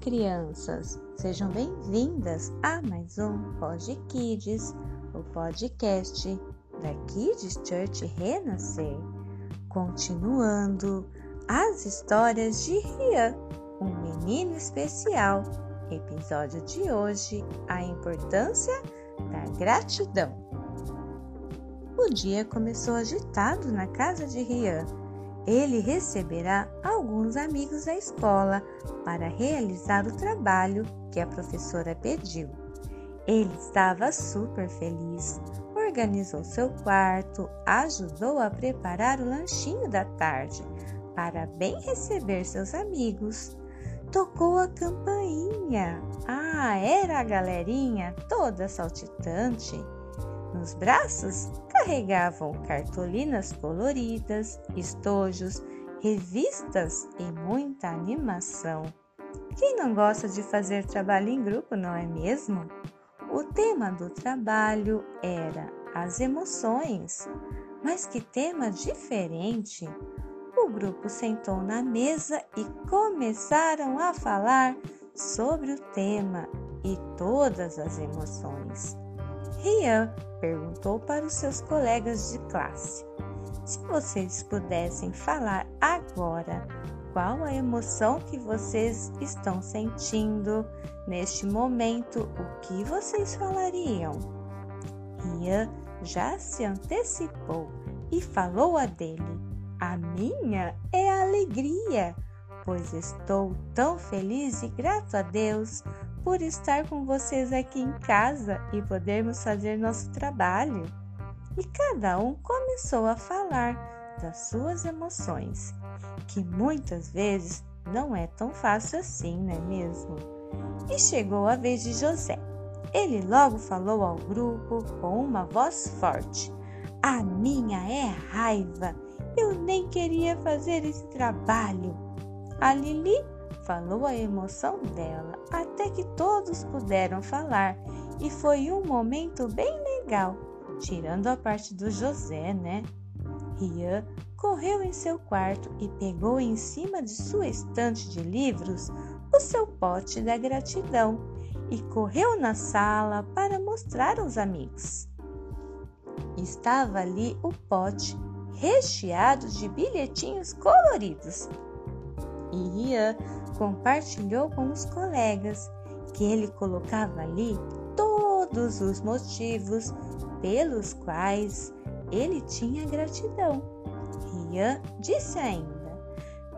crianças! Sejam bem-vindas a mais um Pod Kids, o podcast da Kids Church Renascer. Continuando as histórias de Rian, um menino especial. Episódio de hoje: a importância da gratidão. O dia começou agitado na casa de Rian ele receberá alguns amigos da escola para realizar o trabalho que a professora pediu. Ele estava super feliz, organizou seu quarto, ajudou a preparar o lanchinho da tarde para bem receber seus amigos. Tocou a campainha. Ah, era a galerinha toda saltitante. Nos braços carregavam cartolinas coloridas, estojos, revistas e muita animação. Quem não gosta de fazer trabalho em grupo, não é mesmo? O tema do trabalho era as emoções. Mas que tema diferente! O grupo sentou na mesa e começaram a falar sobre o tema e todas as emoções. Rian perguntou para os seus colegas de classe: Se vocês pudessem falar agora qual a emoção que vocês estão sentindo neste momento, o que vocês falariam? Rian já se antecipou e falou a dele: A minha é alegria, pois estou tão feliz e grato a Deus por estar com vocês aqui em casa e podermos fazer nosso trabalho. E cada um começou a falar das suas emoções, que muitas vezes não é tão fácil assim, não é mesmo? E chegou a vez de José. Ele logo falou ao grupo com uma voz forte: A minha é raiva. Eu nem queria fazer esse trabalho. A Lili falou a emoção dela, até que todos puderam falar, e foi um momento bem legal, tirando a parte do José, né? Rian correu em seu quarto e pegou em cima de sua estante de livros o seu pote da gratidão e correu na sala para mostrar aos amigos. Estava ali o pote recheado de bilhetinhos coloridos. E Rian compartilhou com os colegas que ele colocava ali todos os motivos pelos quais ele tinha gratidão. Rian disse ainda: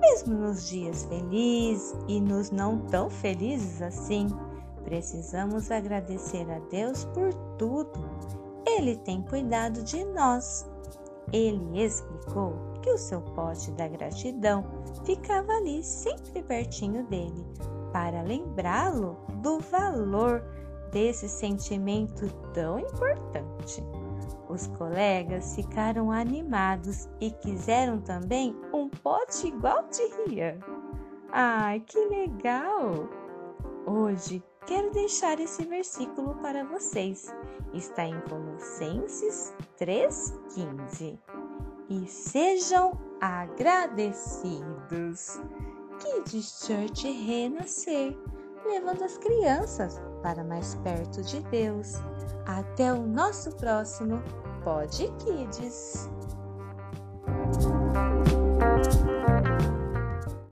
mesmo nos dias felizes e nos não tão felizes assim, precisamos agradecer a Deus por tudo. Ele tem cuidado de nós. Ele explicou que o seu pote da gratidão ficava ali sempre pertinho dele, para lembrá-lo do valor desse sentimento tão importante. Os colegas ficaram animados e quiseram também um pote igual de Rian. Ai, que legal! Hoje quero deixar esse versículo para vocês. Está em Colossenses 3,15 e sejam agradecidos. Kids Church renascer, levando as crianças para mais perto de Deus. Até o nosso próximo Pod Kids.